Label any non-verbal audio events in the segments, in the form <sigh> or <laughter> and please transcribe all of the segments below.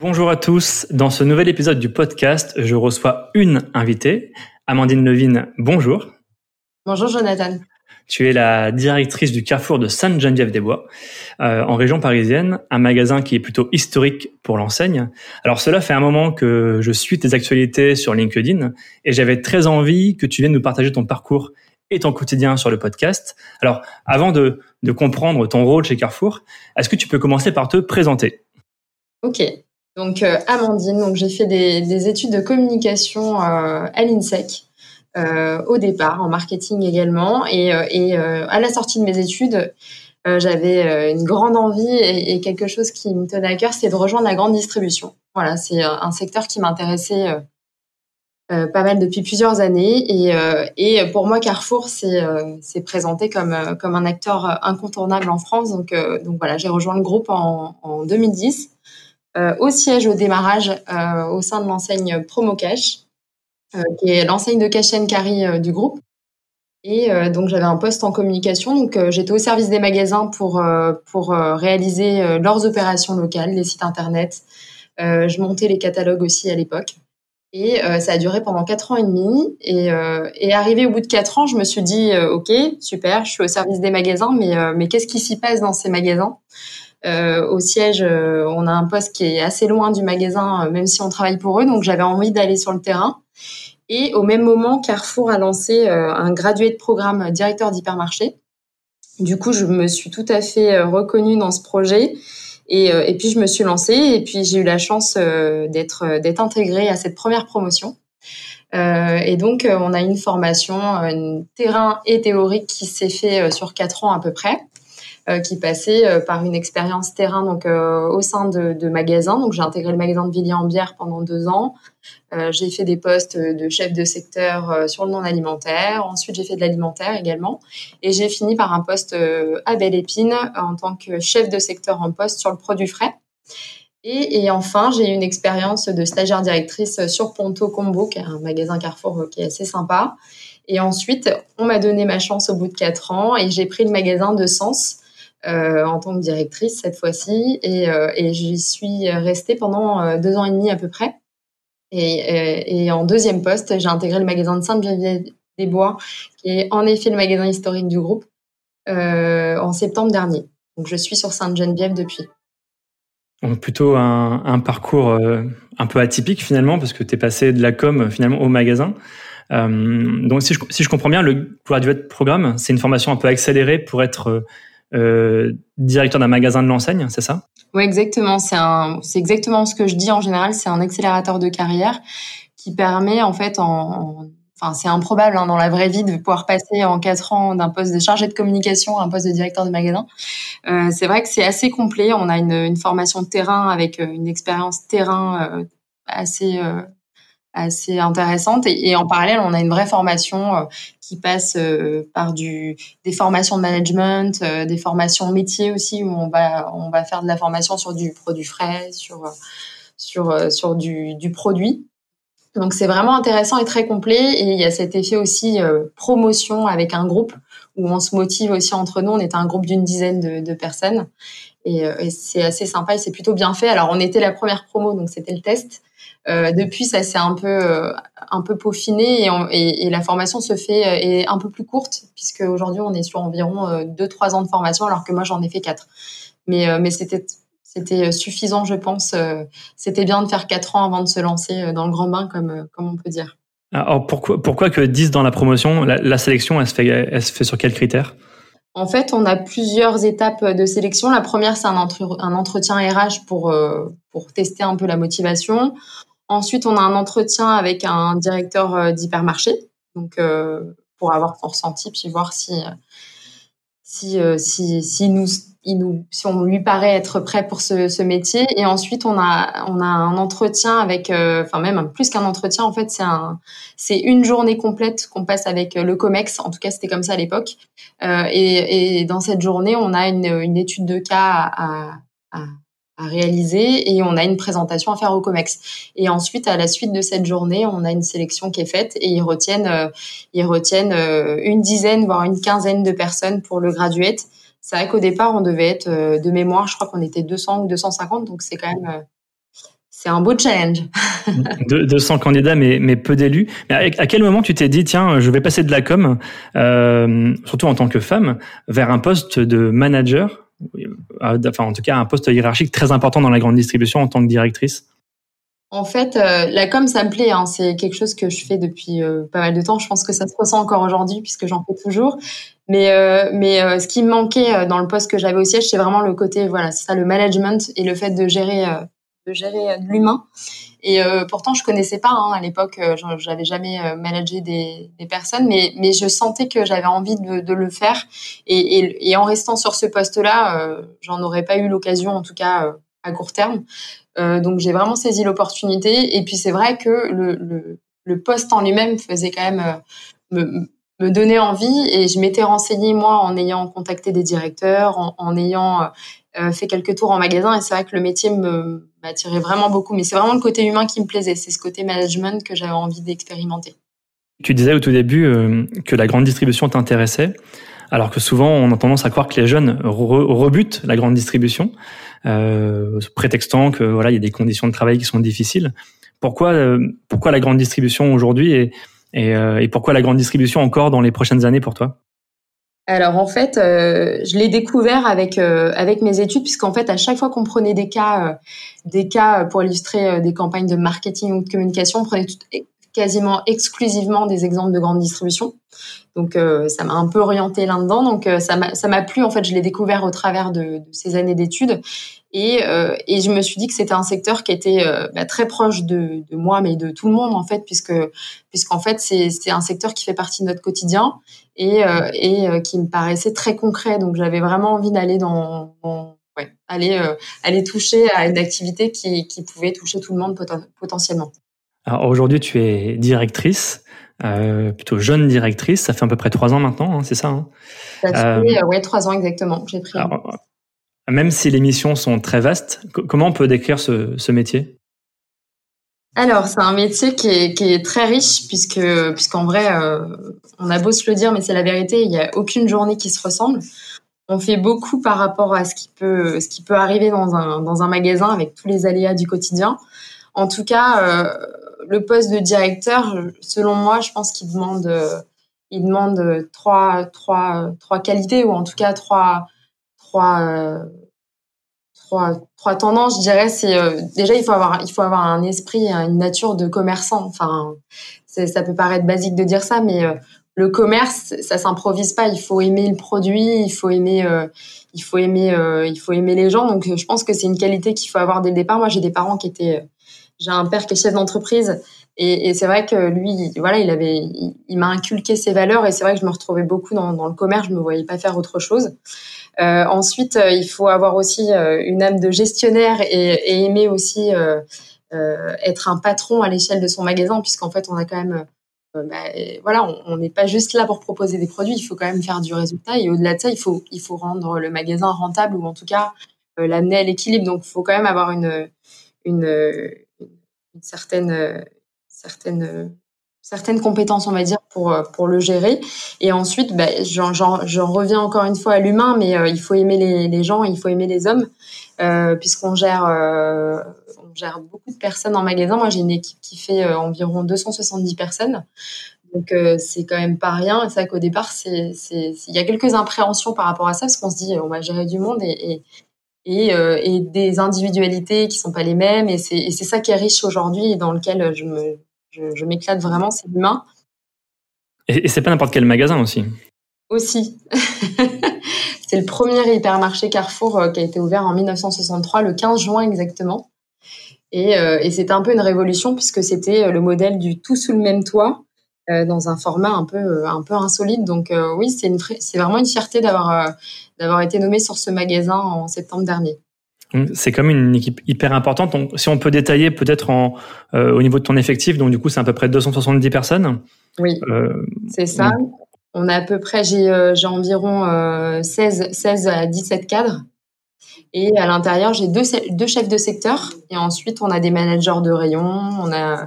Bonjour à tous. Dans ce nouvel épisode du podcast, je reçois une invitée, Amandine Levine. Bonjour. Bonjour Jonathan. Tu es la directrice du Carrefour de Sainte-Geneviève-des-Bois, euh, en région parisienne, un magasin qui est plutôt historique pour l'enseigne. Alors cela fait un moment que je suis tes actualités sur LinkedIn et j'avais très envie que tu viennes nous partager ton parcours et ton quotidien sur le podcast. Alors avant de, de comprendre ton rôle chez Carrefour, est-ce que tu peux commencer par te présenter? Ok, donc euh, Amandine, donc j'ai fait des, études de communication euh, à l'INSEC euh, au départ, en marketing également, et, à la sortie de mes études, j'avais une grande envie et, quelque chose qui me tenait à cœur, c'est de rejoindre la grande distribution. Voilà, c'est un secteur qui m'intéressait pas mal depuis plusieurs années. Et, pour moi, Carrefour s'est présenté comme, comme un acteur incontournable en France. Donc, donc voilà, j'ai rejoint le groupe en 2010. Euh, au siège au démarrage euh, au sein de l'enseigne Promocash, euh, qui est l'enseigne de cash and du groupe. Et donc j'avais un poste en communication, donc j'étais au service des magasins pour pour réaliser leurs opérations locales, les sites internet. je montais les catalogues aussi à l'époque. Et ça a duré pendant quatre ans et demi. Et, arrivé au bout de quatre ans, je me suis dit, ok, super, je suis au service des magasins, mais, mais qu'est-ce qui s'y passe dans ces magasins? Au siège, euh, on a un poste qui est assez loin du magasin, euh, même si on travaille pour eux. Donc j'avais envie d'aller sur le terrain. Et au même moment, Carrefour a lancé un gradué de programme directeur d'hypermarché. Du coup, je me suis tout à fait reconnue dans ce projet. Et, et puis je me suis lancée et puis j'ai eu la chance d'être d'être intégrée à cette première promotion. Euh, et donc on a une formation, un terrain et théorique qui s'est fait sur quatre ans à peu près. Euh, qui passait euh, par une expérience terrain donc euh, au sein de, magasins. Donc j'ai intégré le magasin de Villiers-en-Bière pendant deux ans. j'ai fait des postes de chef de secteur sur le non alimentaire. Ensuite j'ai fait de l'alimentaire également et j'ai fini par un poste à Belle Épine en tant que chef de secteur en poste sur le produit frais. Et, et, enfin, j'ai eu une expérience de stagiaire directrice sur Ponto Combo, qui est un magasin Carrefour qui est assez sympa. Et ensuite, on m'a donné ma chance au bout de quatre ans et j'ai pris le magasin de Sens, euh, en tant que directrice cette fois-ci et, euh, j'y suis restée pendant euh, deux ans et demi à peu près. Et, et en deuxième poste, j'ai intégré le magasin de Sainte-Geneviève-des-Bois, qui est en effet le magasin historique du groupe, en septembre dernier. Donc je suis sur Sainte-Geneviève depuis. Donc plutôt un, un parcours un peu atypique finalement, parce que tu es passé de la com finalement au magasin. donc si je, si je comprends bien, le graduate programme, c'est une formation un peu accélérée pour être euh, directeur d'un magasin de l'enseigne, c'est ça? Oui, exactement. C'est un, c'est exactement ce que je dis en général. C'est un accélérateur de carrière qui permet en fait en, enfin c'est improbable hein, dans la vraie vie de pouvoir passer en quatre ans d'un poste de chargé de communication à un poste de directeur de magasin. Euh, c'est vrai que c'est assez complet. On a une, une, formation de terrain avec euh, une expérience terrain euh, assez assez intéressante. Et, en parallèle on a une vraie formation euh, qui passe euh, par du des formations de management euh, des formations métiers aussi où on va on va faire de la formation sur du produit frais sur sur sur du, du produit. Donc c'est vraiment intéressant et très complet. Et il y a cet effet aussi promotion avec un groupe où on se motive aussi entre nous. On était un groupe d'une dizaine de, personnes. Et, et c'est assez sympa et c'est plutôt bien fait. Alors on était la première promo donc c'était le test depuis, ça s'est un peu euh, un peu peaufiné et, et, la formation se fait euh, est un peu plus courte puisque aujourd'hui on est sur environ 2-3 ans de formation alors que moi j'en ai fait 4. Mais mais c'était c'était suffisant, je pense. C'était bien de faire 4 ans avant de se lancer dans le grand bain, comme, comme on peut dire. Alors pourquoi, pourquoi que 10 dans la promotion la, sélection, elle se, fait, elle se fait sur quels critères? En fait, on a plusieurs étapes de sélection. La première, c'est un, un, entretien RH pour, pour tester un peu la motivation. Ensuite, on a un entretien avec un directeur euh, d'hypermarché, donc euh, pour avoir son ressenti puis voir si euh, si si si nous si on lui paraît être prêt pour ce, métier. Et ensuite, on a on a un entretien avec, enfin même plus qu'un entretien, en fait, c'est un c'est une journée complète qu'on passe avec le Comex. En tout cas, c'était comme ça à l'époque. et, dans cette journée, on a une, une étude de cas à réaliser et on a une présentation à faire au COMEX. Et ensuite, à la suite de cette journée, on a une sélection qui est faite et ils retiennent, euh, ils retiennent euh, une dizaine, voire une quinzaine de personnes pour le graduate. C'est vrai qu'au départ, on devait être euh, de mémoire, je crois qu'on était 200 ou 250, donc c'est quand même c'est un beau challenge. <laughs> 200 candidats, mais, mais peu d'élus. Mais à, quel moment tu t'es dit, tiens, je vais passer de la com, euh, surtout en tant que femme, vers un poste de manager, enfin en tout cas un poste hiérarchique très important dans la grande distribution en tant que directrice en fait, euh, la com, ça me plaît. Hein. C'est quelque chose que je fais depuis euh, pas mal de temps. Je pense que ça se ressent encore aujourd'hui puisque j'en fais toujours. Mais, euh, mais ce qui me manquait dans le poste que j'avais au siège, c'est vraiment le côté, voilà, c'est ça, le management et le fait de gérer, de gérer de l'humain. Et pourtant, je connaissais pas hein, à l'époque. j'avais jamais managé des, personnes, mais, mais je sentais que j'avais envie de, le faire. Et, en restant sur ce poste-là, j'en aurais pas eu l'occasion, en tout cas à court terme. Euh, donc j'ai vraiment saisi l'opportunité. Et puis c'est vrai que le, poste en lui-même faisait quand même euh, me, me donner envie. Et je m'étais renseignée moi en ayant contacté des directeurs, en, ayant euh, fait quelques tours en magasin. Et c'est vrai que le métier me m'attirait vraiment beaucoup. Mais c'est vraiment le côté humain qui me plaisait. C'est ce côté management que j'avais envie d'expérimenter. Tu disais au tout début que la grande distribution t'intéressait alors que souvent on a tendance à croire que les jeunes rebutent la grande distribution, euh, prétextant que voilà il y a des conditions de travail qui sont difficiles. Pourquoi euh, pourquoi la grande distribution aujourd'hui euh, et, pourquoi la grande distribution encore dans les prochaines années pour toi? Alors en fait, euh, je l'ai découvert avec avec mes études puisqu'en fait à chaque fois qu'on prenait des cas des cas pour illustrer des campagnes de marketing ou de communication, on prenait quasiment exclusivement des exemples de grande distribution. Donc euh, ça m'a un peu orienté là-dedans. Donc euh, ça m'a ça m'a plu en fait. Je l'ai découvert au travers de, ces années d'études et euh, et je me suis dit que c'était un secteur qui était bah, très proche de, de moi mais de tout le monde en fait puisque puisqu'en fait c'est c'est un secteur qui fait partie de notre quotidien et et qui me paraissait très concret. Donc j'avais vraiment envie d'aller dans, ouais, aller aller toucher à une activité qui qui pouvait toucher tout le monde potentiellement. Alors aujourd'hui, tu es directrice, euh, plutôt jeune directrice. Ça fait à peu près trois ans maintenant, hein, c'est ça hein? Ça fait euh, ouais trois ans exactement. J'ai pris. même si les missions sont très vastes, comment on peut décrire ce, ce métier? Alors, c'est un métier qui est, qui est, très riche puisque puisqu'en vrai, euh, on a beau se le dire, mais c'est la vérité. Il n'y a aucune journée qui se ressemble. On fait beaucoup par rapport à ce qui peut ce qui peut arriver dans un dans un magasin avec tous les aléas du quotidien. En tout cas, euh, le poste de directeur, selon moi, je pense qu'il demande, euh, il demande trois, trois, trois qualités ou en tout cas trois, trois, trois, tendances. Je dirais, c'est euh, déjà il faut avoir, il faut avoir un esprit, une nature de commerçant. Enfin, ça peut paraître basique de dire ça, mais le commerce, ça s'improvise pas. Il faut aimer le produit, il faut aimer, il faut aimer, il faut aimer les gens. Donc, je pense que c'est une qualité qu'il faut avoir dès le départ. Moi, j'ai des parents qui étaient j'ai un père qui est chef d'entreprise et, c'est vrai que lui, voilà, il m'a inculqué ses valeurs et c'est vrai que je me retrouvais beaucoup dans, le commerce. Je me voyais pas faire autre chose. Euh, ensuite, euh, il faut avoir aussi euh, une âme de gestionnaire et, aimer aussi être un patron à l'échelle de son magasin, puisqu'en fait, on a quand même bah, voilà, on n'est pas juste là pour proposer des produits, il faut quand même faire du résultat. Et au-delà de ça, il faut, il faut rendre le magasin rentable ou en tout cas l'amener à l'équilibre. Donc, il faut quand même avoir une, une, une certaine, euh, certaine, euh, certaines compétences, on va dire, pour, euh, pour le gérer. Et ensuite, bah, j'en, reviens encore une fois à l'humain, mais il faut aimer les, les, gens, il faut aimer les hommes, euh, puisqu'on gère, euh, on gère beaucoup de personnes en magasin. Moi, j'ai une équipe qui fait environ 270 personnes. Donc, c'est quand même pas rien. C'est vrai qu'au départ, c'est, c'est, il y a quelques impréhensions par rapport à ça, parce qu'on se dit, on va gérer du monde et, et euh, et, des individualités qui sont pas les mêmes. Et c'est ça qui est riche aujourd'hui et dans lequel je me je, je m'éclate vraiment, c'est l'humain. Et, et c'est pas n'importe quel magasin aussi. Aussi. <laughs> c'est le premier hypermarché Carrefour euh, qui a été ouvert en 1963, le 15 juin exactement. Et, euh, et c'était un peu une révolution puisque c'était le modèle du tout sous le même toit euh, dans un format un peu euh, un peu insolite. Donc euh, oui, c'est une c'est vraiment une fierté d'avoir d'avoir été nommé sur ce magasin en septembre dernier. C'est comme une équipe hyper importante. Donc, si on peut détailler peut-être en au niveau de ton effectif, donc du coup c'est à peu près 270 personnes. Oui, c'est ça. On a à peu près j'ai j'ai environ 16 16 à 17 cadres. Et à l'intérieur, j'ai deux, deux chefs de secteur. Et ensuite, on a des managers de rayon, on a euh,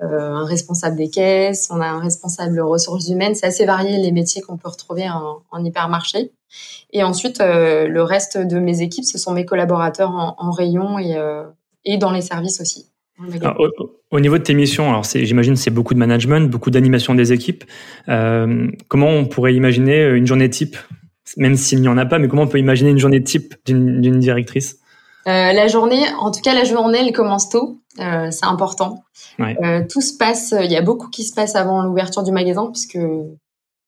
un responsable des caisses, on a un responsable ressources humaines. C'est assez varié les métiers qu'on peut retrouver en, hypermarché. Et ensuite, euh, le reste de mes équipes, ce sont mes collaborateurs en, en rayon et, euh, et dans les services aussi. au, niveau de tes missions, alors j'imagine c'est beaucoup de management, beaucoup d'animation des équipes. comment on pourrait imaginer une journée type, même s'il n'y en a pas, mais comment on peut imaginer une journée type d'une directrice? Euh, la journée, en tout cas la journée, elle commence tôt. Euh, c'est important. Euh, tout se passe. Il y a beaucoup qui se passe avant l'ouverture du magasin puisque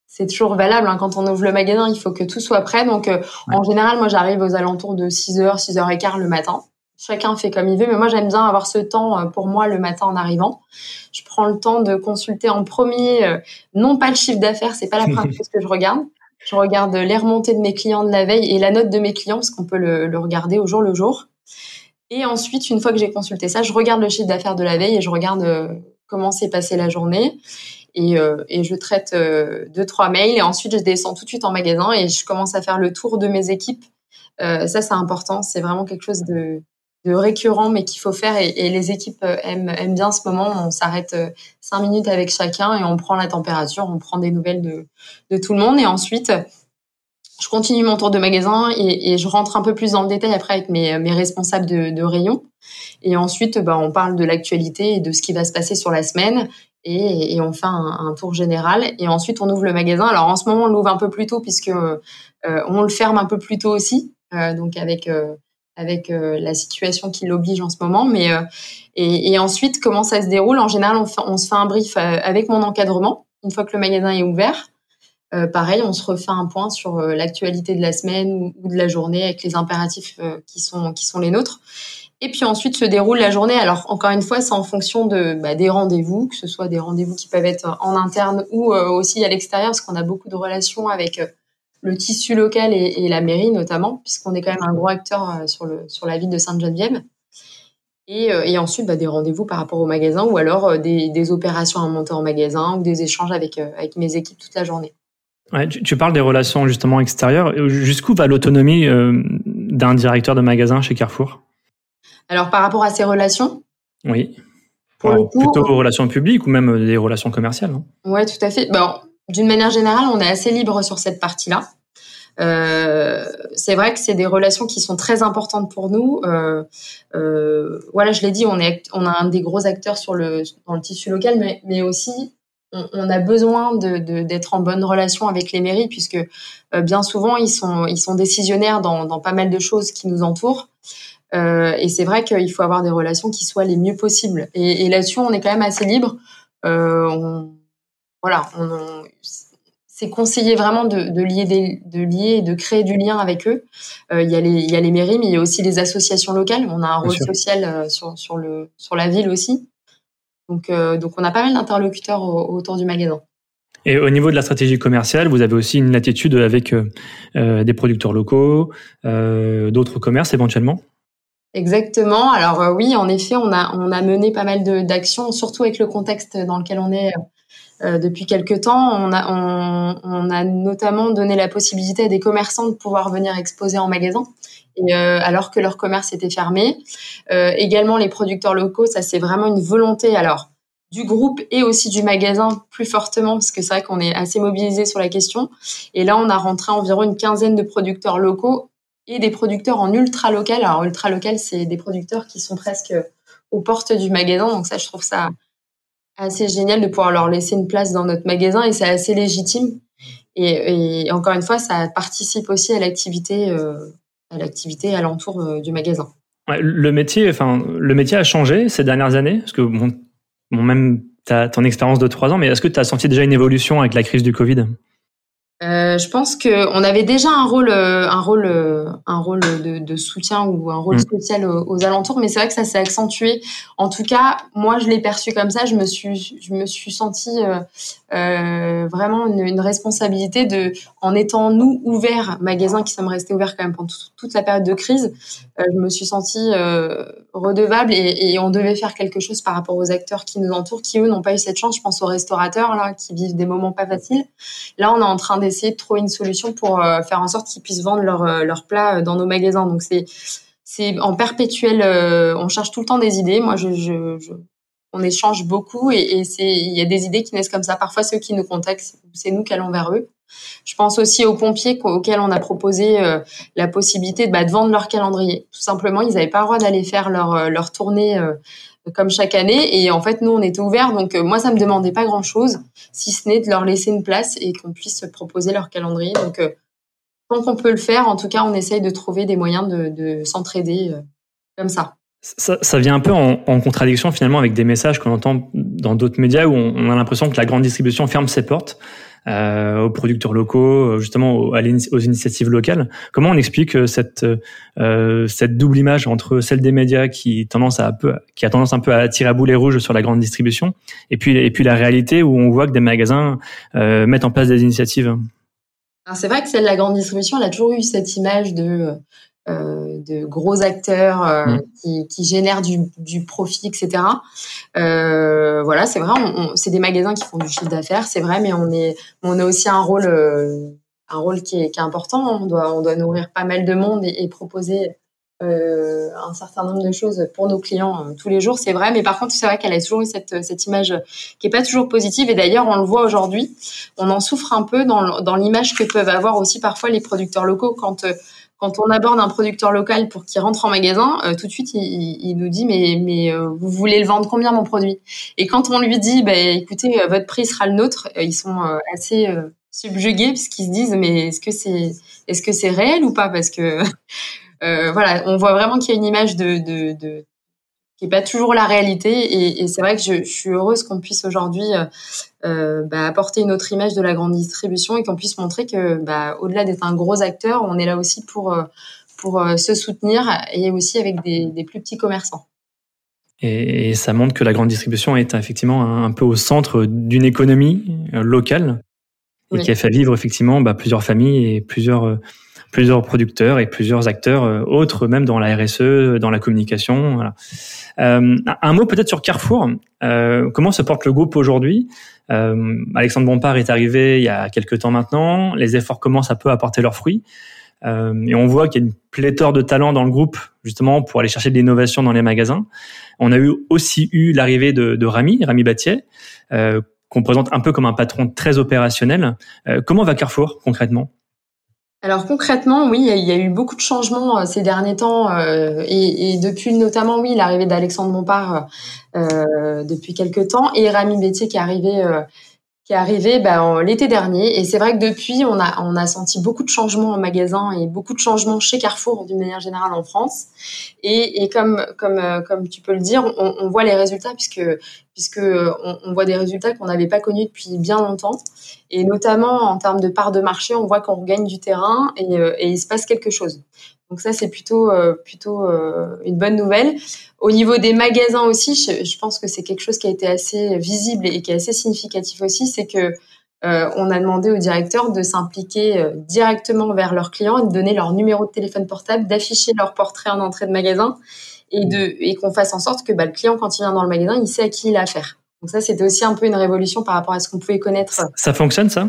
c'est toujours valable. Hein, quand on ouvre le magasin, il faut que tout soit prêt. Donc en général, moi j'arrive aux alentours de 6h, 6h15 le matin. Chacun fait comme il veut, mais moi j'aime bien avoir ce temps pour moi le matin en arrivant. Je prends le temps de consulter en premier, non pas le chiffre d'affaires, c'est pas la <laughs> première chose que je regarde. Je regarde les remontées de mes clients de la veille et la note de mes clients parce qu'on peut le, regarder au jour le jour. Et ensuite, une fois que j'ai consulté ça, je regarde le chiffre d'affaires de la veille et je regarde euh, comment s'est passée la journée. Et, euh, et je traite euh, deux, trois mails. Et ensuite, je descends tout de suite en magasin et je commence à faire le tour de mes équipes. ça, c'est important. C'est vraiment quelque chose de, de récurrent, mais qu'il faut faire. Et, les équipes aiment, aiment bien ce moment. On s'arrête cinq minutes avec chacun et on prend la température, on prend des nouvelles de, de tout le monde. Et ensuite, je continue mon tour de magasin et, je rentre un peu plus dans le détail après avec mes, mes responsables de, rayon. Et ensuite, bah, on parle de l'actualité et de ce qui va se passer sur la semaine. Et, et on fait un, tour général. Et ensuite, on ouvre le magasin. Alors en ce moment, on l'ouvre un peu plus tôt puisque euh, on le ferme un peu plus tôt aussi. Euh, donc avec euh, avec euh, la situation qui l'oblige en ce moment. Mais euh, et, et, ensuite, comment ça se déroule? En général, on, on se fait un brief avec mon encadrement une fois que le magasin est ouvert. Euh, pareil, on se refait un point sur euh, l'actualité de la semaine ou, de la journée avec les impératifs euh, qui sont qui sont les nôtres. Et puis ensuite se déroule la journée. Alors encore une fois, c'est en fonction de bah, des rendez-vous, que ce soit des rendez-vous qui peuvent être en interne ou aussi à l'extérieur, parce qu'on a beaucoup de relations avec le tissu local et, et la mairie notamment, puisqu'on est quand même un gros acteur sur le sur la ville de Sainte-Geneviève. Et, et, ensuite, bah, des rendez-vous par rapport au magasin ou alors des, des, opérations à monter en magasin ou des échanges avec, avec mes équipes toute la journée. Ouais, tu, parles des relations justement extérieures. Jusqu'où va l'autonomie euh, d'un directeur de magasin chez Carrefour? Alors par rapport à ces relations? Oui. Pour plutôt aux relations publiques ou même des relations commerciales. Oui, tout à fait. Bon, D'une manière générale, on est assez libre sur cette partie-là. Euh, c'est vrai que c'est des relations qui sont très importantes pour nous. Euh, euh, voilà, je l'ai dit, on est, on a un des gros acteurs sur le dans le tissu local, mais, mais aussi on, a besoin d'être en bonne relation avec les mairies puisque euh, bien souvent ils sont ils sont décisionnaires dans, pas mal de choses qui nous entourent. Euh, et c'est vrai qu'il faut avoir des relations qui soient les mieux possibles. Et, là-dessus, on est quand même assez libre. Euh, voilà, c'est conseillé vraiment de, lier des, de lier et de créer du lien avec eux. il, y a les, il y a les mairies, mais il y a aussi les associations locales. On a un rôle social sur, sur, le, sur la ville aussi. Donc, euh, donc on a pas mal d'interlocuteurs autour du magasin. Et au niveau de la stratégie commerciale, vous avez aussi une latitude avec euh, euh des producteurs locaux, euh, d'autres commerces éventuellement? Exactement. Alors euh, oui, en effet, on a, on a mené pas mal d'actions, surtout avec le contexte dans lequel on est depuis quelques temps. On a, on, on, a notamment donné la possibilité à des commerçants de pouvoir venir exposer en magasin euh, alors que leur commerce était fermé. Euh, également, les producteurs locaux, ça c'est vraiment une volonté. Alors du groupe et aussi du magasin plus fortement parce que c'est vrai qu'on est assez mobilisé sur la question. Et là, on a rentré environ une quinzaine de producteurs locaux et des producteurs en ultra local. Alors ultra local, c'est des producteurs qui sont presque aux portes du magasin. Donc ça, je trouve ça assez génial de pouvoir leur laisser une place dans notre magasin et c'est assez légitime. Et, encore une fois, ça participe aussi à l'activité euh, à l'activité alentour euh, du magasin. le métier, enfin, le métier a changé ces dernières années, parce que bon, même as ton expérience de trois ans, mais est-ce que tu as senti déjà une évolution avec la crise du Covid? Euh, je pense que on avait déjà un rôle, euh, un rôle, euh, un rôle de, de soutien ou un rôle mm. spécial aux, alentours, mais c'est vrai que ça s'est accentué. En tout cas, moi, je l'ai perçu comme ça. Je me suis, je me suis sentie euh, vraiment une, une, responsabilité de, en étant nous ouverts, magasin qui sommes restés ouverts quand même pendant toute la période de crise, je me suis sentie redevable et, et, on devait faire quelque chose par rapport aux acteurs qui nous entourent, qui eux n'ont pas eu cette chance. Je pense aux restaurateurs là, qui vivent des moments pas faciles. Là, on est en train d'essayer de trouver une solution pour euh, faire en sorte qu'ils puissent vendre leurs leur euh, plats euh, dans nos magasins. Donc c'est c'est en perpétuel. on cherche tout le temps des idées. Moi, je, je, je on échange beaucoup et, c'est il y a des idées qui naissent comme ça. Parfois, ceux qui nous contactent, c'est nous qui allons vers eux. Je pense aussi aux pompiers auxquels on a proposé la possibilité bah, de vendre leur calendrier. Tout simplement, ils n'avaient pas le droit d'aller faire leur, leur tournée comme chaque année. Et en fait, nous, on était ouverts. Donc, moi, ça me demandait pas grand-chose, si ce n'est de leur laisser une place et qu'on puisse proposer leur calendrier. Donc, tant qu'on peut le faire, en tout cas, on essaye de trouver des moyens de s'entraider comme ça. Ça, ça, vient un peu en, en, contradiction finalement avec des messages qu'on entend dans d'autres médias où on, a l'impression que la grande distribution ferme ses portes euh, aux producteurs locaux, euh, justement aux, aux, initiatives locales. Comment on explique euh, cette euh, cette double image entre celle des médias qui tendance à peu, qui a tendance un peu à tirer à boulet rouges sur la grande distribution, et puis et puis la réalité où on voit que des magasins euh, mettent en place des initiatives? C'est vrai que celle de la grande distribution, elle a toujours eu cette image de euh, de gros acteurs euh, mmh. qui, qui, génèrent du, du profit, etc. Euh, voilà, c'est vrai, c'est des magasins qui font du chiffre d'affaires, c'est vrai, mais on est, on a aussi un rôle, euh, un rôle qui est, qui est, important. On doit, on doit nourrir pas mal de monde et, et proposer euh, un certain nombre de choses pour nos clients tous les jours, c'est vrai. Mais par contre, c'est vrai qu'elle a toujours eu cette, cette image qui est pas toujours positive. Et d'ailleurs, on le voit aujourd'hui, on en souffre un peu dans, dans l'image que peuvent avoir aussi parfois les producteurs locaux quand quand on aborde un producteur local pour qu'il rentre en magasin, euh, tout de suite, il, il, nous dit mais mais euh, vous voulez le vendre combien mon produit? Et quand on lui dit bah, écoutez euh, votre prix sera le nôtre, ils sont assez subjugués puisqu'ils se disent mais est-ce que c'est est-ce que c'est réel ou pas? Parce que <laughs> voilà, on voit vraiment qu'il y a une image de, de, de qui est pas toujours la réalité. Et, et c'est vrai que je, je, suis heureuse qu'on puisse aujourd'hui euh, bah, apporter une autre image de la grande distribution et qu'on puisse montrer que, bah, au-delà d'être un gros acteur, on est là aussi pour euh, pour euh, se soutenir et aussi avec des, des plus petits commerçants. Et, ça montre que la grande distribution est effectivement un, peu au centre d'une économie locale et qui a fait vivre effectivement bah, plusieurs familles et plusieurs plusieurs producteurs et plusieurs acteurs autres, même dans la RSE, dans la communication. Voilà. Euh, un mot peut-être sur Carrefour. Euh, comment se porte le groupe aujourd'hui? Euh, Alexandre Bompard est arrivé il y a quelques temps maintenant. Les efforts commencent à peu à porter leurs fruits. Euh, et on voit qu'il y a une pléthore de talents dans le groupe, justement, pour aller chercher de l'innovation dans les magasins. On a eu aussi eu l'arrivée de, de Rami, Rami Battier, euh, qu'on présente un peu comme un patron très opérationnel. Euh, comment va Carrefour concrètement? Alors concrètement, oui, il y, a eu beaucoup de changements euh, ces derniers temps euh, et, depuis notamment, oui, l'arrivée d'Alexandre Bompard euh, depuis quelques temps et Rami Bétier qui est arrivé qui est arrivé bah, l'été dernier. Et c'est vrai que depuis, on a, on a senti beaucoup de changements en magasin et beaucoup de changements chez Carrefour d'une manière générale en France. Et, et comme, comme, euh, comme tu peux le dire, on, voit les résultats puisque, puisque on, on voit des résultats qu'on n'avait pas connus depuis bien longtemps. Et notamment en termes de part de marché, on voit qu'on regagne du terrain euh, et il se passe quelque chose. Donc ça, c'est plutôt, euh, plutôt euh, une bonne nouvelle. Au niveau des magasins aussi, je, je pense que c'est quelque chose qui a été assez visible et qui est assez significatif aussi, c'est que euh, on a demandé aux directeurs de s'impliquer directement vers leurs clients et de donner leur numéro de téléphone portable, d'afficher leur portrait en entrée de magasin et de et qu'on fasse en sorte que bah, le client, quand il vient dans le magasin, il sait à qui il a affaire. Donc ça, c'était aussi un peu une révolution par rapport à ce qu'on pouvait connaître. Ça fonctionne, ça?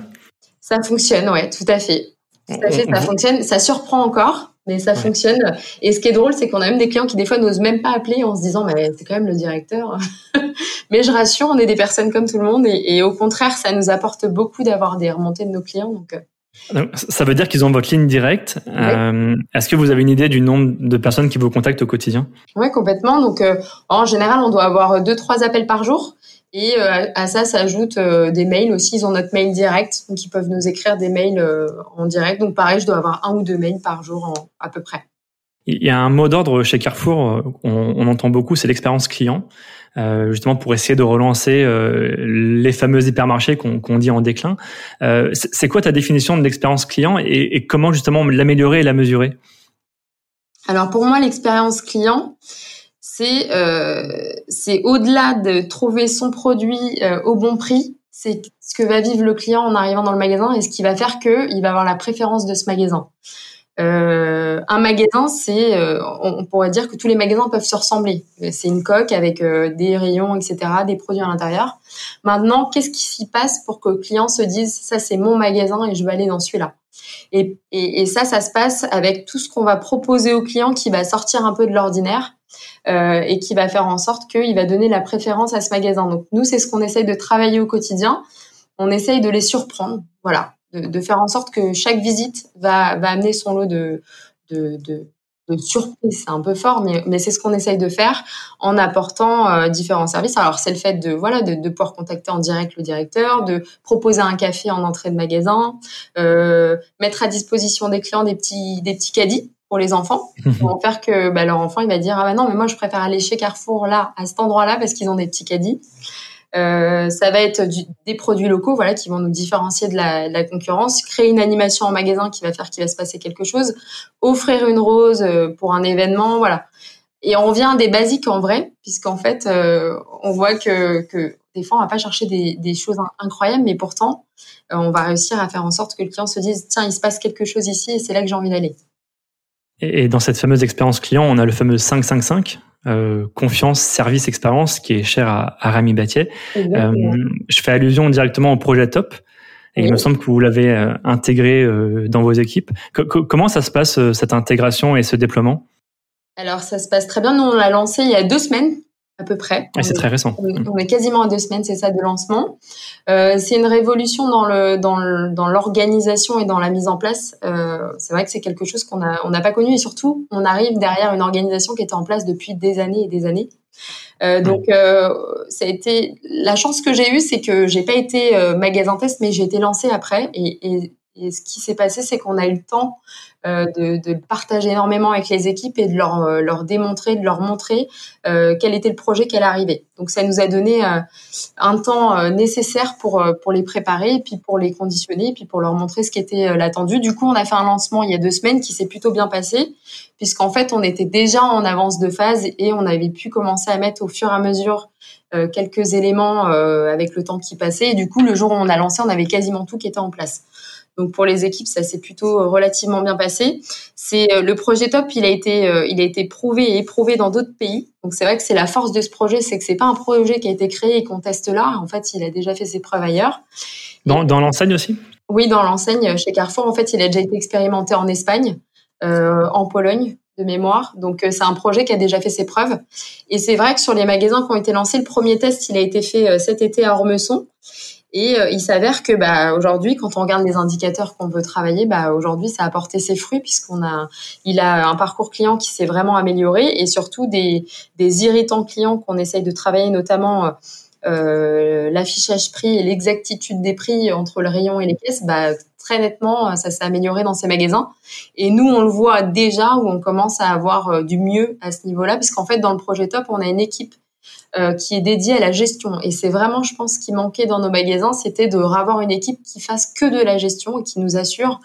Ça fonctionne, ouais, tout à fait. Tout à fait, ça fonctionne. Ça surprend encore, mais ça fonctionne. Et ce qui est drôle, c'est qu'on a même des clients qui des fois n'osent même pas appeler en se disant, mais c'est quand même le directeur. <laughs> mais je rassure, on est des personnes comme tout le monde et, et au contraire, ça nous apporte beaucoup d'avoir des remontées de nos clients. Donc, euh. ça veut dire qu'ils ont votre ligne directe. Euh, Est-ce que vous avez une idée du nombre de personnes qui vous contactent au quotidien? Oui, complètement. Donc, euh, en général, on doit avoir deux, trois appels par jour. Et euh, à ça s'ajoutent euh, des mails aussi. Ils ont notre mail direct, donc ils peuvent nous écrire des mails euh, en direct. Donc pareil, je dois avoir un ou deux mails par jour en, à peu près. Il y a un mot d'ordre chez Carrefour, on, on entend beaucoup, c'est l'expérience client, euh, justement pour essayer de relancer euh, les fameux hypermarchés qu'on qu dit en déclin. Euh, c'est quoi ta définition de l'expérience client et, et, comment justement l'améliorer et la mesurer? Alors pour moi, l'expérience client, c'est euh, c'est au-delà de trouver son produit euh, au bon prix, c'est ce que va vivre le client en arrivant dans le magasin et ce qui va faire que il va avoir la préférence de ce magasin. Euh, un magasin, c'est, on, pourrait dire que tous les magasins peuvent se ressembler. C'est une coque avec des rayons, etc., des produits à l'intérieur. Maintenant, qu'est-ce qui s'y passe pour que le client se dise, ça c'est mon magasin et je vais aller dans celui-là? Et, et, ça, ça se passe avec tout ce qu'on va proposer au client qui va sortir un peu de l'ordinaire euh, et qui va faire en sorte qu'il va donner la préférence à ce magasin. Donc nous, c'est ce qu'on essaye de travailler au quotidien. On essaye de les surprendre, voilà, de, faire en sorte que chaque visite va, amener son lot de, de, c'est un peu fort, mais, c'est ce qu'on essaye de faire en apportant euh, différents services. Alors c'est le fait de voilà de, de, pouvoir contacter en direct le directeur, de proposer un café en entrée de magasin, euh, mettre à disposition des clients des petits des petits caddies pour les enfants, pour faire que bah, leur enfant il va dire ah bah non mais moi je préfère aller chez Carrefour là à cet endroit là parce qu'ils ont des petits caddies. Euh, ça va être des produits locaux, voilà, qui vont nous différencier de la, concurrence. Créer une animation en magasin qui va faire qu'il va se passer quelque chose. Offrir une rose euh, pour un événement, voilà. Et on revient à des basiques en vrai, puisqu'en fait, euh, on voit que, que des fois, on va pas chercher des, choses incroyables, mais pourtant, on va réussir à faire en sorte que le client se dise, tiens, il se passe quelque chose ici et c'est là que j'ai envie d'aller. Et dans cette fameuse expérience client, on a le fameux 555, euh, confiance, service, expérience, qui est cher à, à Rami Battier. Euh, je fais allusion directement au projet Top. Et il me semble que vous l'avez euh, intégré euh, dans vos équipes. comment ça se passe, cette intégration et ce déploiement? Alors, ça se passe très bien. Nous, on l'a lancé il y a deux semaines à peu près. c'est très récent. On est, quasiment à deux semaines, c'est ça, de lancement. Euh, c'est une révolution dans le dans dans l'organisation et dans la mise en place. Euh, c'est vrai que c'est quelque chose qu'on a on n'a pas connu et surtout on arrive derrière une organisation qui était en place depuis des années et des années. Euh, donc euh, ça a été la chance que j'ai eue, c'est que j'ai pas été magasin test, mais j'ai été lancée après et, et, et ce qui s'est passé, c'est qu'on a eu le temps de, de, partager énormément avec les équipes et de leur, euh, leur démontrer, de leur montrer euh, quel était le projet qu'elle arrivait. Donc ça nous a donné un temps nécessaire pour, pour les préparer, puis pour les conditionner, puis pour leur montrer ce qui était l'attendu. Du coup, on a fait un lancement il y a deux semaines qui s'est plutôt bien passé, puisqu'en fait, on était déjà en avance de phase et on avait pu commencer à mettre au fur et à mesure quelques éléments avec le temps qui passait. Et du coup, le jour où on a lancé, on avait quasiment tout qui était en place. Donc pour les équipes, ça s'est plutôt euh, relativement bien passé. C'est euh, le projet Top, il a été euh, il a été prouvé et éprouvé dans d'autres pays. Donc c'est vrai que c'est la force de ce projet, c'est que c'est pas un projet qui a été créé et qu'on teste là. En fait, il a déjà fait ses preuves ailleurs. Dans, dans l'enseigne aussi? Oui, dans l'enseigne chez Carrefour. En fait, il a déjà été expérimenté en Espagne, euh, en Pologne de mémoire. Donc c'est un projet qui a déjà fait ses preuves. Et c'est vrai que sur les magasins qui ont été lancés, le premier test, il a été fait cet été à Ormesson. Et euh, il s'avère que bah, aujourd'hui, quand on regarde les indicateurs qu'on veut travailler, bah, aujourd'hui, ça a porté ses fruits puisqu'on a, il a un parcours client qui s'est vraiment amélioré et surtout des, des irritants clients qu'on essaye de travailler, notamment euh, l'affichage prix et l'exactitude des prix entre le rayon et les caisses. Bah, très nettement, ça s'est amélioré dans ces magasins. Et nous, on le voit déjà où on commence à avoir euh, du mieux à ce niveau-là, puisqu'en fait, dans le projet Top, on a une équipe euh, qui est dédié à la gestion. Et c'est vraiment, je pense, ce qui manquait dans nos magasins, c'était de avoir une équipe qui fasse que de la gestion et qui nous assure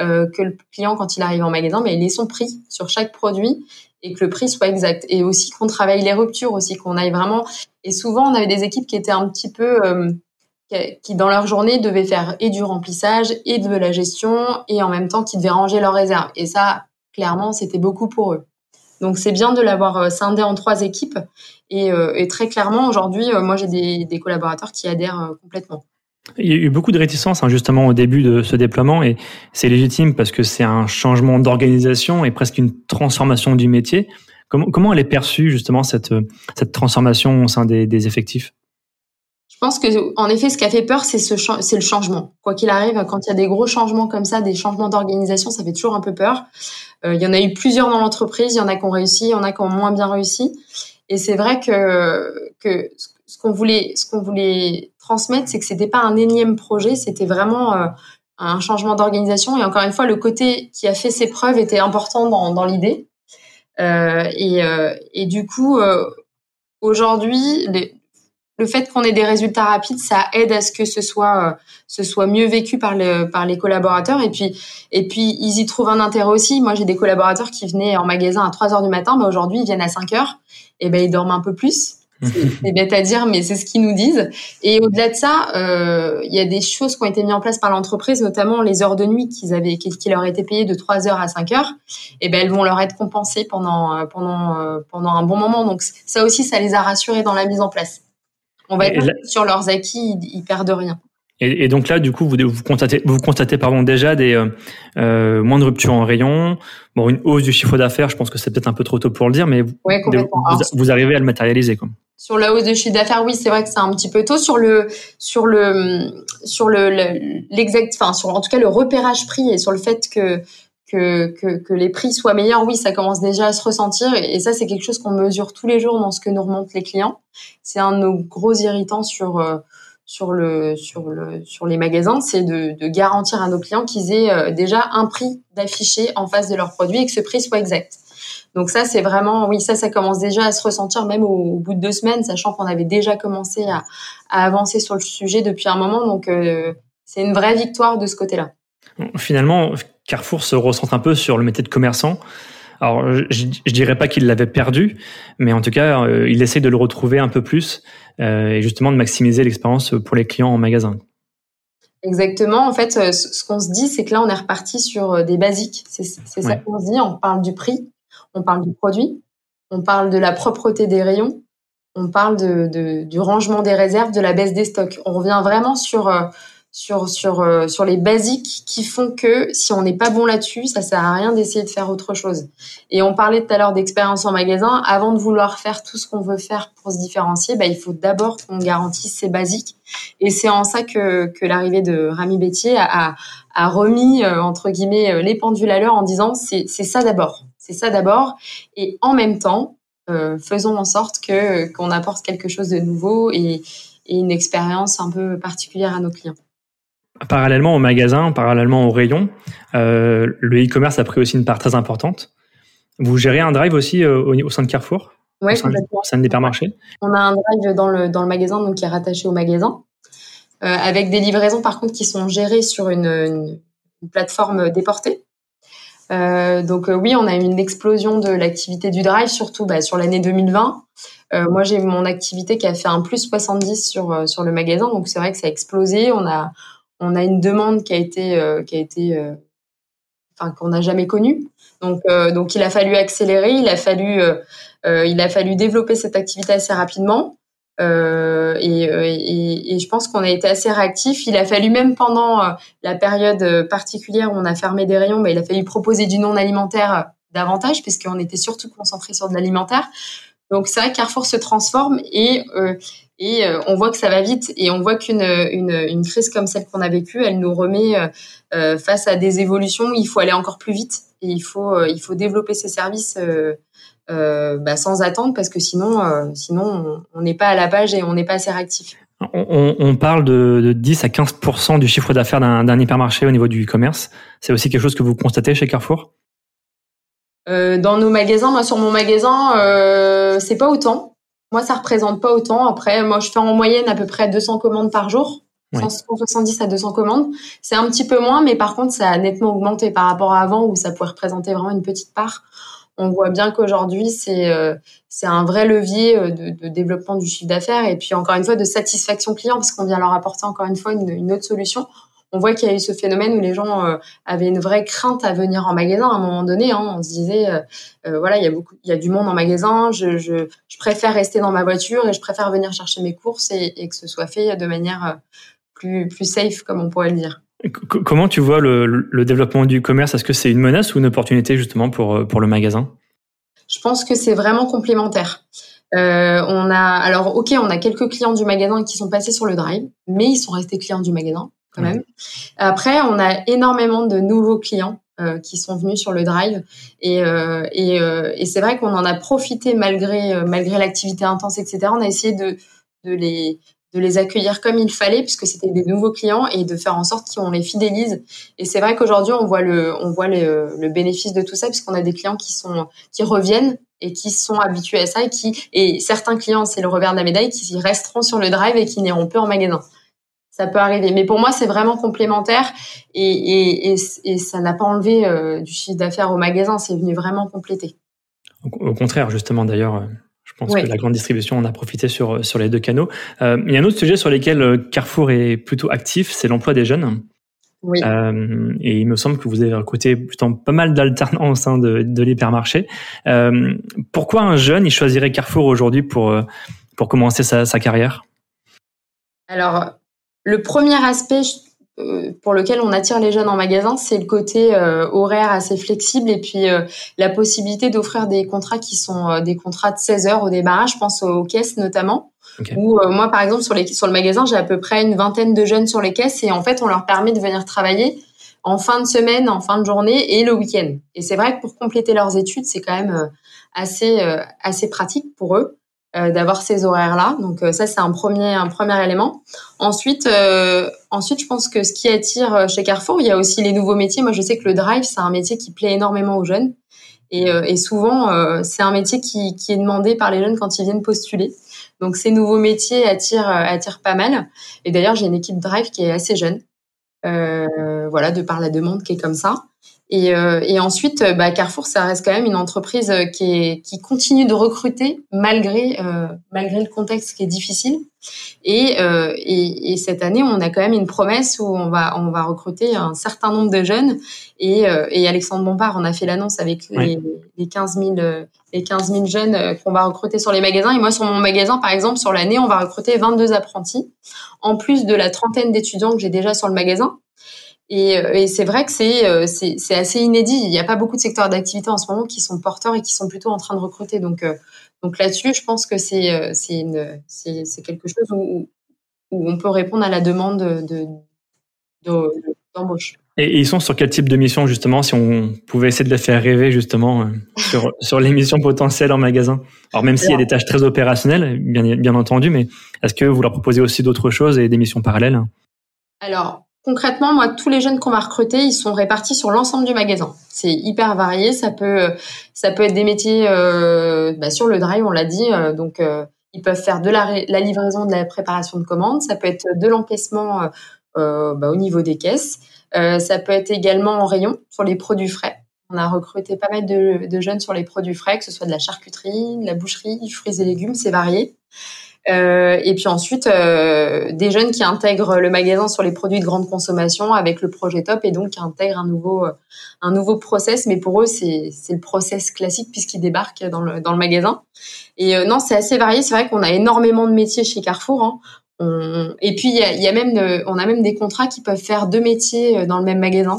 euh, que le client, quand il arrive en magasin, mais il ait son prix sur chaque produit et que le prix soit exact. Et aussi qu'on travaille les ruptures, aussi qu'on aille vraiment. Et souvent, on avait des équipes qui étaient un petit peu euh, qui dans leur journée devaient faire et du remplissage et de la gestion et en même temps qui devaient ranger leurs réserves. Et ça, clairement, c'était beaucoup pour eux. Donc c'est bien de l'avoir euh, scindé en trois équipes. Et, euh, très clairement, aujourd'hui, euh, moi j'ai des, collaborateurs qui adhèrent complètement. Il y a eu beaucoup de réticence hein, justement au début de ce déploiement et c'est légitime parce que c'est un changement d'organisation et presque une transformation du métier. Comment, comment elle est perçue justement cette, cette transformation au sein des effectifs? Je pense que, en effet, ce qui a fait peur, c'est ce c'est le changement. Quoi qu'il arrive, quand il y a des gros changements comme ça, des changements d'organisation, ça fait toujours un peu peur. Euh, il y en a eu plusieurs dans l'entreprise. Il y en a qui ont réussi, il y en a qui ont moins bien réussi. Et c'est vrai que que ce qu'on voulait ce qu'on voulait transmettre, c'est que c'était pas un énième projet, c'était vraiment euh, un changement d'organisation. Et encore une fois, le côté qui a fait ses preuves était important dans, dans l'idée. Euh, et, euh, et du coup, aujourd'hui, le fait qu'on ait des résultats rapides, ça aide à ce que ce soit, euh, ce soit mieux vécu par, le, par les collaborateurs. Et puis, et puis, ils y trouvent un intérêt aussi. Moi, j'ai des collaborateurs qui venaient en magasin à 3 heures du matin. mais aujourd'hui, ils viennent à 5 heures. Et ben, ils dorment un peu plus. <laughs> C'est bête à dire, mais c'est ce qu'ils nous disent. Et au-delà de ça, euh, il y a des choses qui ont été mises en place par l'entreprise, notamment les heures de nuit qu'ils avaient, qui, leur étaient payées de 3 heures à 5 heures. Et ben, elles vont leur être compensées pendant, euh, pendant, pendant un bon moment. Donc, ça aussi, ça les a rassurés dans la mise en place. On va être sur leurs acquis, ils, perdent rien. Et, donc là, du coup, vous, vous constatez, vous constatez pardon, déjà des euh, euh, moins de ruptures en rayon, bon, une hausse du chiffre d'affaires. Je pense que c'est peut-être un peu trop tôt pour le dire, mais vous, vous, arrivez à le matérialiser. Quoi. Sur la hausse de chiffre d'affaires, oui, c'est vrai que c'est un petit peu tôt. Sur le, sur le, sur le, l'exact, enfin, sur en tout cas le repérage prix et sur le fait que, que, que, que, les prix soient meilleurs, oui, ça commence déjà à se ressentir. Et ça, c'est quelque chose qu'on mesure tous les jours dans ce que nous remontent les clients. C'est un de nos gros irritants sur, euh, sur, le, sur, le, sur les magasins, c'est de, de garantir à nos clients qu'ils aient euh, déjà un prix d'affiché en face de leur produit et que ce prix soit exact. Donc ça, c'est vraiment, oui, ça, ça commence déjà à se ressentir même au, bout de deux semaines, sachant qu'on avait déjà commencé à, avancer sur le sujet depuis un moment. Donc euh, c'est une vraie victoire de ce côté-là. Finalement, Carrefour se ressent un peu sur le métier de commerçant. Alors, je, je dirais pas qu'il l'avait perdu, mais en tout cas, euh, il essaie de le retrouver un peu plus euh, et justement de maximiser l'expérience pour les clients en magasin. Exactement. En fait, ce qu'on se dit, c'est que là, on est reparti sur des basiques. C'est ça qu'on se dit. On parle du prix, on parle du produit, on parle de la propreté des rayons, on parle de, du rangement des réserves, de la baisse des stocks. On revient vraiment sur euh, sur sur euh, sur les basiques qui font que si on n'est pas bon là-dessus, ça sert à rien d'essayer de faire autre chose. Et on parlait tout à l'heure d'expérience en magasin. Avant de vouloir faire tout ce qu'on veut faire pour se différencier, bah, il faut d'abord qu'on garantisse ces basiques. Et c'est en ça que que l'arrivée de Rami Bétier a, a, remis euh, entre guillemets les pendules à l'heure en disant c'est c'est ça d'abord c'est ça d'abord. Et en même temps, euh, faisons en sorte que qu'on apporte quelque chose de nouveau et, une expérience un peu particulière à nos clients. Parallèlement au magasin, parallèlement au rayon, euh, le e-commerce a pris aussi une part très importante. Vous gérez un drive aussi euh, au, sein de Carrefour? Oui, au sein d'hypermarché On a un drive dans le, dans le magasin donc qui est rattaché au magasin, avec des livraisons par contre qui sont gérées sur une plateforme déportée. Euh, donc euh, oui, on a eu une explosion de l'activité du drive, surtout bah, sur l'année 2020. Euh, moi, j'ai mon activité qui a fait un plus 70 sur euh, sur le magasin, donc c'est vrai que ça a explosé. On a on a une demande qui a été qui a été enfin qu'on n'a jamais connue. Donc donc il a fallu accélérer, il a fallu il a fallu développer cette activité assez rapidement. Euh, et, euh, je pense qu'on a été assez réactif. Il a fallu même pendant euh, la période particulière où on a fermé des rayons, mais il a fallu proposer du non alimentaire davantage puisqu'on était surtout concentré sur de l'alimentaire. Donc c'est vrai Carrefour se transforme et et on voit que ça va vite et on voit qu'une une, une, crise comme celle qu'on a vécue, elle nous remet face à des évolutions. Où il faut aller encore plus vite et il faut il faut développer ces services euh, bah, sans attendre parce que sinon, euh, sinon on n'est pas à la page et on n'est pas assez réactif. On, on, parle de, de, 10 à 15% du chiffre d'affaires d'un hypermarché au niveau du e-commerce. C'est aussi quelque chose que vous constatez chez Carrefour? Euh, Dans nos magasins, moi sur mon magasin, euh, c'est pas autant. Moi, ça représente pas autant. Après, moi, je fais en moyenne à peu près 200 commandes par jour. 170 à 200 commandes. C'est un petit peu moins, mais par contre, ça a nettement augmenté par rapport à avant où ça pouvait représenter vraiment une petite part on voit bien qu'aujourd'hui, c'est euh, c'est un vrai levier euh, de, de développement du chiffre d'affaires et puis encore une fois de satisfaction client parce qu'on vient leur apporter encore une fois une, une autre solution. On voit qu'il y a eu ce phénomène où les gens euh, avaient une vraie crainte à venir en magasin à un moment donné. Hein, on se disait, voilà, il y a beaucoup, il y a du monde en magasin. Je, je, je, préfère rester dans ma voiture et je préfère venir chercher mes courses et, et que ce soit fait de manière plus plus safe, comme on pourrait le dire. Comment tu vois le, développement du commerce? Est-ce que c'est une menace ou une opportunité justement pour, euh, pour le magasin? Je pense que c'est vraiment complémentaire. Euh, on a alors ok, on a quelques clients du magasin qui sont passés sur le drive, mais ils sont restés clients du magasin quand même. Après, on a énormément de nouveaux clients euh, qui sont venus sur le drive et, et, et c'est vrai qu'on en a profité malgré malgré l'activité intense etc. On a essayé de de les de les accueillir comme il fallait puisque c'était des nouveaux clients et de faire en sorte qu'on les fidélise. Et c'est vrai qu'aujourd'hui on voit le on voit le, le bénéfice de tout ça puisqu'on a des clients qui sont qui reviennent et qui sont habitués à ça et qui et certains clients c'est le revers de la médaille qui resteront sur le drive et qui n'iront plus en magasin. Ça peut arriver, mais pour moi c'est vraiment complémentaire et, et, et, et ça n'a pas enlevé euh, du chiffre d'affaires au magasin, c'est venu vraiment compléter. Au contraire, justement d'ailleurs, je pense que la grande distribution en a profité sur, sur les deux canaux. Euh, il y a un autre sujet sur lequel euh, Carrefour est plutôt actif, c'est l'emploi des jeunes. Oui. Euh, et il me semble que vous avez recruté plutôt pas mal d'alternants au sein de, de l'hypermarché. Euh, pourquoi un jeune il choisirait Carrefour aujourd'hui pour euh, pour commencer sa, sa carrière? Alors, le premier aspect, pour lequel on attire les jeunes en magasin, c'est le côté horaire assez flexible et puis la possibilité d'offrir des contrats qui sont des contrats de 16 heures au démarrage. Je pense aux caisses notamment. Où moi, par exemple, sur, les, sur le magasin, j'ai à peu près une vingtaine de jeunes sur les caisses et en fait, on leur permet de venir travailler en fin de semaine, en fin de journée et le week-end. Et c'est vrai que pour compléter leurs études, c'est quand même euh, assez euh, assez pratique pour eux euh, d'avoir ces horaires-là. Donc ça, c'est un premier un premier élément. Ensuite, ensuite, je pense que ce qui attire chez Carrefour, il y a aussi les nouveaux métiers. Moi, je sais que le drive, c'est un métier qui plaît énormément aux jeunes. Et, et souvent, c'est un métier qui, est demandé par les jeunes quand ils viennent postuler. Donc ces nouveaux métiers attirent, pas mal. Et d'ailleurs, j'ai une équipe Drive qui est assez jeune. Euh, voilà, de par la demande qui est comme ça. Et, euh, et ensuite, euh, bah, Carrefour, ça reste quand même une entreprise qui, est, qui continue de recruter malgré malgré le contexte qui est difficile. Et, et, et, cette année, on a quand même une promesse où on va on va recruter un certain nombre de jeunes. Et, et Alexandre Bompard, on a fait l'annonce avec les, les 15 000 les 15 000 jeunes qu'on va recruter sur les magasins. Et moi, sur mon magasin, par exemple, sur l'année, on va recruter 22 apprentis en plus de la trentaine d'étudiants que j'ai déjà sur le magasin. Et, euh, et c'est vrai que euh, c'est c'est assez inédit. Il n'y a pas beaucoup de secteurs d'activité en ce moment qui sont porteurs et qui sont plutôt en train de recruter. Donc euh, donc là-dessus, je pense que c'est c'est une c'est c'est quelque chose où où on peut répondre à la demande de d'embauche. Et ils sont sur quel type de mission justement Si on pouvait essayer de les faire rêver justement sur <laughs> sur les missions potentielles en magasin? Alors même s'il y a des tâches très opérationnelles, bien bien entendu, mais est-ce que vous leur proposez aussi d'autres choses et des missions parallèles? Alors concrètement, moi, tous les jeunes qu'on va recruter, ils sont répartis sur l'ensemble du magasin. C'est hyper varié. Ça peut, ça peut être des métiers euh, bah, sur le drive, on l'a dit. Euh, donc, euh, ils peuvent faire de la, livraison, de la préparation de commandes. Ça peut être de l'encaissement bah, au niveau des caisses. ça peut être également en rayon sur les produits frais. On a recruté pas mal de, jeunes sur les produits frais, que ce soit de la charcuterie, de la boucherie, fruits et légumes, c'est varié. Euh, et puis ensuite, euh, des jeunes qui intègrent le magasin sur les produits de grande consommation avec le projet top et donc qui intègrent un nouveau, un nouveau process. Mais pour eux, c'est le process classique puisqu'ils débarquent dans le, dans le magasin. Et euh, non, c'est assez varié. C'est vrai qu'on a énormément de métiers chez Carrefour. Hein. Et puis, il y a, y a, même, on a même des contrats qui peuvent faire deux métiers dans le même magasin.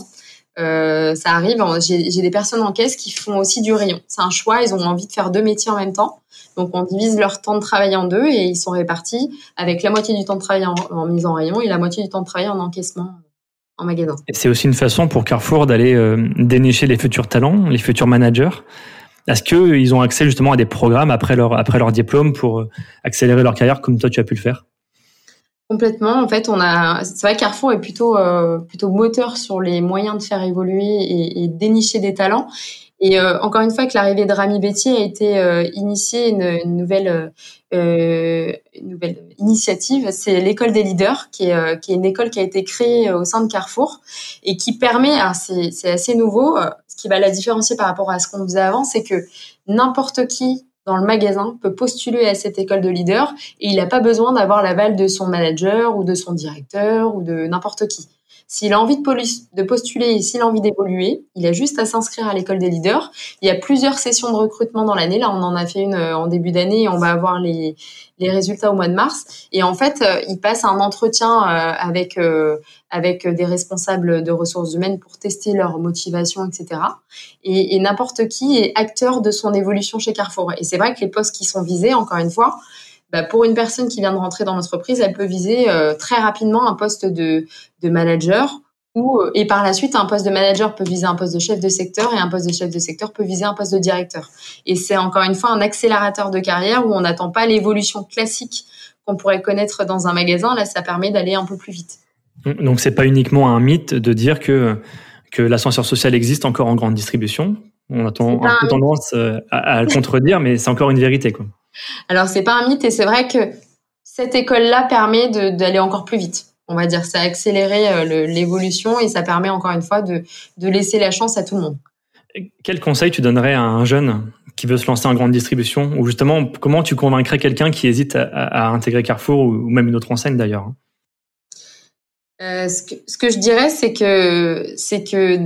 Euh, ça arrive. J'ai des personnes en caisse qui font aussi du rayon. C'est un choix. Ils ont envie de faire deux métiers en même temps. Donc on divise leur temps de travail en deux et ils sont répartis avec la moitié du temps de travail en, mise en rayon et la moitié du temps de travail en encaissement en magasin. C'est aussi une façon pour Carrefour d'aller euh, dénicher les futurs talents, les futurs managers. Est-ce qu'ils ont accès justement à des programmes après leur, après leur diplôme pour euh, accélérer leur carrière comme toi tu as pu le faire? Complètement. En fait, on a. C'est vrai, Carrefour est plutôt euh, plutôt moteur sur les moyens de faire évoluer et, et dénicher des talents. Et euh, encore une fois, que l'arrivée de Rami Betty a été euh, initiée une, une nouvelle euh, une nouvelle initiative, c'est l'école des leaders, qui est qui est une école qui a été créée au sein de Carrefour et qui permet. C'est c'est assez nouveau. Ce qui va la différencier par rapport à ce qu'on faisait avant, c'est que n'importe qui dans le magasin peut postuler à cette école de leader et il n'a pas besoin d'avoir l'aval de son manager ou de son directeur ou de n'importe qui. S'il a envie de, postuler et s'il a envie d'évoluer, il a juste à s'inscrire à l'école des leaders. Il y a plusieurs sessions de recrutement dans l'année. Là, on en a fait une euh, en début d'année et on va avoir les, les résultats au mois de mars. Et en fait, euh, il passe un entretien euh, avec avec des responsables de ressources humaines pour tester leur motivation, etc. Et, et n'importe qui est acteur de son évolution chez Carrefour. Et c'est vrai que les postes qui sont visés, encore une fois, bah, pour une personne qui vient de rentrer dans l'entreprise, elle peut viser euh, très rapidement un poste de, de manager ou, euh, et par la suite, un poste de manager peut viser un poste de chef de secteur et un poste de chef de secteur peut viser un poste de directeur. Et c'est encore une fois un accélérateur de carrière où on n'attend pas l'évolution classique qu'on pourrait connaître dans un magasin. Là, ça permet d'aller un peu plus vite. Donc, c'est pas uniquement un mythe de dire que que l'ascenseur social existe encore en grande distribution. On a un peu tendance euh, à, à le contredire, mais c'est encore une vérité, quoi. Alors c'est pas un mythe et c'est vrai que cette école-là permet d'aller encore plus vite. On va dire, ça a accéléré euh, l'évolution et ça permet encore une fois de, laisser la chance à tout le monde. Quel conseil tu donnerais à un jeune qui veut se lancer en grande distribution? Ou justement comment tu convaincrais quelqu'un qui hésite à, intégrer Carrefour ou, même une autre enseigne d'ailleurs euh, ce, que, ce, que, je dirais, c'est que c'est que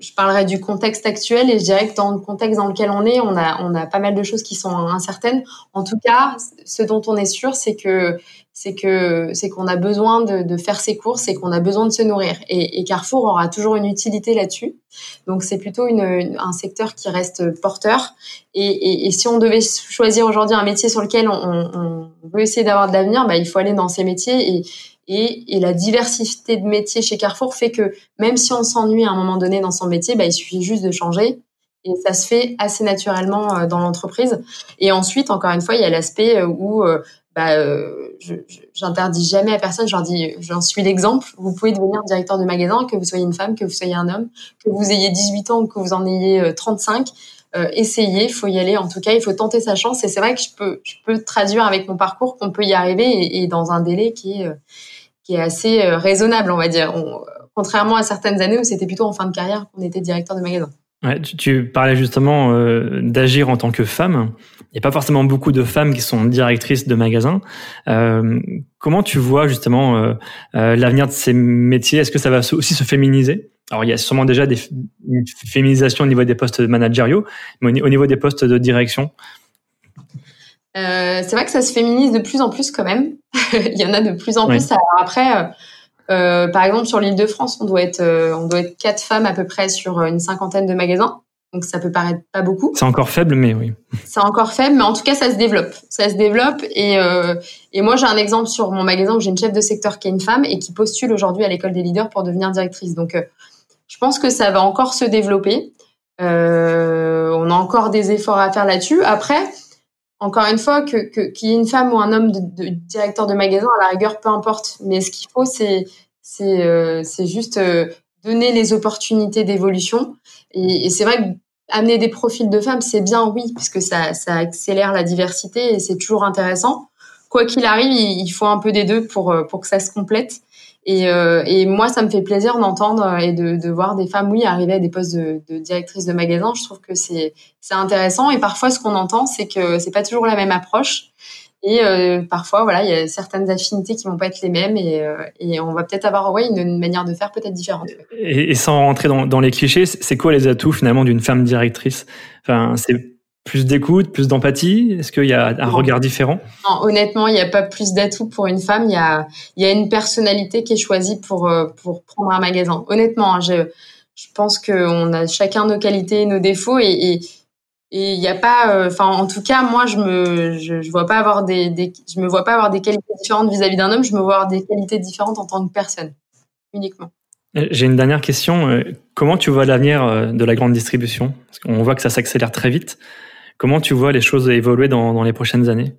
je parlerai du contexte actuel et je dirais que dans le contexte dans lequel on est, on a on a pas mal de choses qui sont incertaines. En tout cas, ce dont on est sûr, c'est que c'est que c'est qu'on a besoin de, de, faire ses courses et qu'on a besoin de se nourrir. Et, et Carrefour aura toujours une utilité là-dessus. Donc c'est plutôt une, un secteur qui reste porteur. Et, et, et si on devait choisir aujourd'hui un métier sur lequel on, on, on veut essayer d'avoir de l'avenir, bah, il faut aller dans ces métiers. Et, et, la diversité de métiers chez Carrefour fait que même si on s'ennuie à un moment donné dans son métier, bah, il suffit juste de changer. Et ça se fait assez naturellement euh, dans l'entreprise. Et ensuite, encore une fois, il y a l'aspect euh, où euh, bah, j'interdis jamais à personne. J'en dis, j'en suis l'exemple. Vous pouvez devenir directeur de magasin, que vous soyez une femme, que vous soyez un homme, que vous ayez 18 ans ou que vous en ayez 35. Euh, essayez, faut y aller. En tout cas, il faut tenter sa chance. Et c'est vrai que je peux, traduire avec mon parcours qu'on peut y arriver et, dans un délai qui est, qui est assez euh, raisonnable, on va dire. contrairement à certaines années où c'était plutôt en fin de carrière qu'on était directeur de magasin. Ouais, tu, tu, parlais justement euh, d'agir en tant que femme. Il n'y a pas forcément beaucoup de femmes qui sont directrices de magasins. Euh, comment tu vois justement euh, l'avenir de ces métiers? Est-ce que ça va aussi se féminiser? Alors il y a sûrement déjà des, une féminisation au niveau des postes managériaux, mais au niveau des postes de direction, c'est vrai que ça se féminise de plus en plus quand même. <laughs> Il y en a de plus en plus. Alors après, euh, euh, par exemple sur l'île de France, on doit être euh, on doit être quatre femmes à peu près sur une cinquantaine de magasins. Donc ça peut paraître pas beaucoup. C'est encore faible, mais oui. C'est encore faible, mais en tout cas ça se développe. Ça se développe et et moi j'ai un exemple sur mon magasin où j'ai une chef de secteur qui est une femme et qui postule aujourd'hui à l'école des leaders pour devenir directrice. Donc je pense que ça va encore se développer. on a encore des efforts à faire là-dessus. Après encore une fois, que qu'il y ait une femme ou un homme de, directeur de magasin, à la rigueur, peu importe. Mais ce qu'il faut, c'est c'est euh, juste euh, donner les opportunités d'évolution. Et, c'est vrai que amener des profils de femmes, c'est bien, oui, puisque ça ça accélère la diversité et c'est toujours intéressant. Quoi qu'il arrive, il, faut un peu des deux pour euh, pour que ça se complète. Et, euh, et, moi, ça me fait plaisir d'entendre et de, de, voir des femmes, oui, arriver à des postes de, de directrice de magasin. Je trouve que c'est intéressant. Et parfois, ce qu'on entend, c'est que c'est pas toujours la même approche. Et euh, parfois, voilà, il y a certaines affinités qui vont pas être les mêmes, et, euh, et on va peut-être avoir, ouais, une, une, manière de faire peut-être différente. Et, et, sans rentrer dans, dans les clichés, c'est quoi les atouts finalement d'une femme directrice? Enfin, c'est plus d'écoute, plus d'empathie? Est-ce qu'il y a un regard différent? Non, Honnêtement, il n'y a pas plus d'atouts pour une femme. Il y a, il y a une personnalité qui est choisie pour, euh, pour prendre un magasin. Honnêtement, hein, je, je pense qu'on a chacun nos qualités et nos défauts et, et et il n'y a pas euh, en tout cas moi je me je, je vois pas avoir des, des, je me vois pas avoir des qualités différentes vis-à-vis d'un homme. Je me vois avoir des qualités différentes en tant que personne uniquement. Euh, j'ai une dernière question. Comment tu vois l'avenir de la grande distribution? Parce qu'on voit que ça s'accélère très vite Comment tu vois les choses évoluer dans, dans les prochaines années?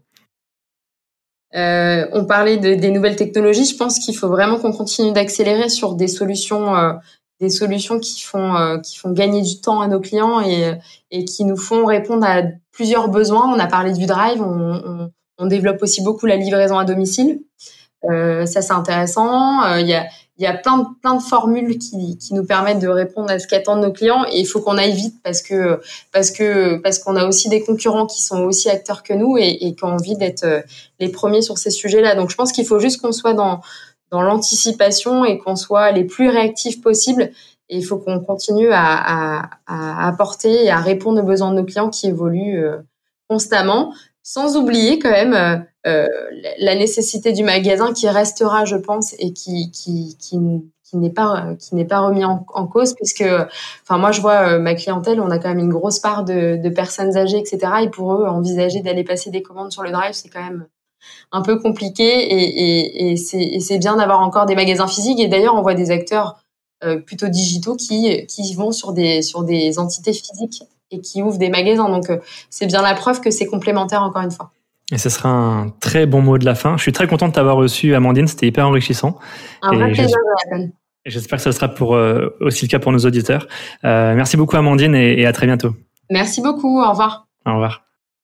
Euh, on parlait de, des nouvelles technologies. Je pense qu'il faut vraiment qu'on continue d'accélérer sur des solutions, euh, des solutions qui font euh, qui font gagner du temps à nos clients et, et qui nous font répondre à plusieurs besoins. On a parlé du drive. On développe aussi beaucoup la livraison à domicile. Euh, ça c'est intéressant. Euh, il y a il y a plein de, plein de formules qui, qui nous permettent de répondre à ce qu'attendent nos clients et il faut qu'on aille vite parce que parce que parce qu'on a aussi des concurrents qui sont aussi acteurs que nous et, et qui ont envie d'être euh, les premiers sur ces sujets-là. Donc je pense qu'il faut juste qu'on soit dans dans l'anticipation et qu'on soit les plus réactifs possibles. Et il faut qu'on continue à, à, à, apporter et à répondre aux besoins de nos clients qui évoluent euh, constamment, sans oublier quand même la nécessité du magasin qui restera, je pense, et qui qui qui, n'est pas qui n'est pas remis en, en, cause puisque enfin moi je vois euh, ma clientèle on a quand même une grosse part de, de personnes âgées etc et pour eux envisager d'aller passer des commandes sur le drive c'est quand même un peu compliqué et, et, et c'est bien d'avoir encore des magasins physiques et d'ailleurs on voit des acteurs euh, plutôt digitaux qui qui vont sur des sur des entités physiques et qui ouvrent des magasins donc euh, c'est bien la preuve que c'est complémentaire encore une fois. Et ce sera un très bon mot de la fin. Je suis très content de t'avoir reçu, Amandine. C'était hyper enrichissant. Un vrai plaisir, J'espère que ce sera pour, euh, aussi le cas pour nos auditeurs. Euh, merci beaucoup, Amandine, et, et à très bientôt. Merci beaucoup. Au revoir. Au revoir.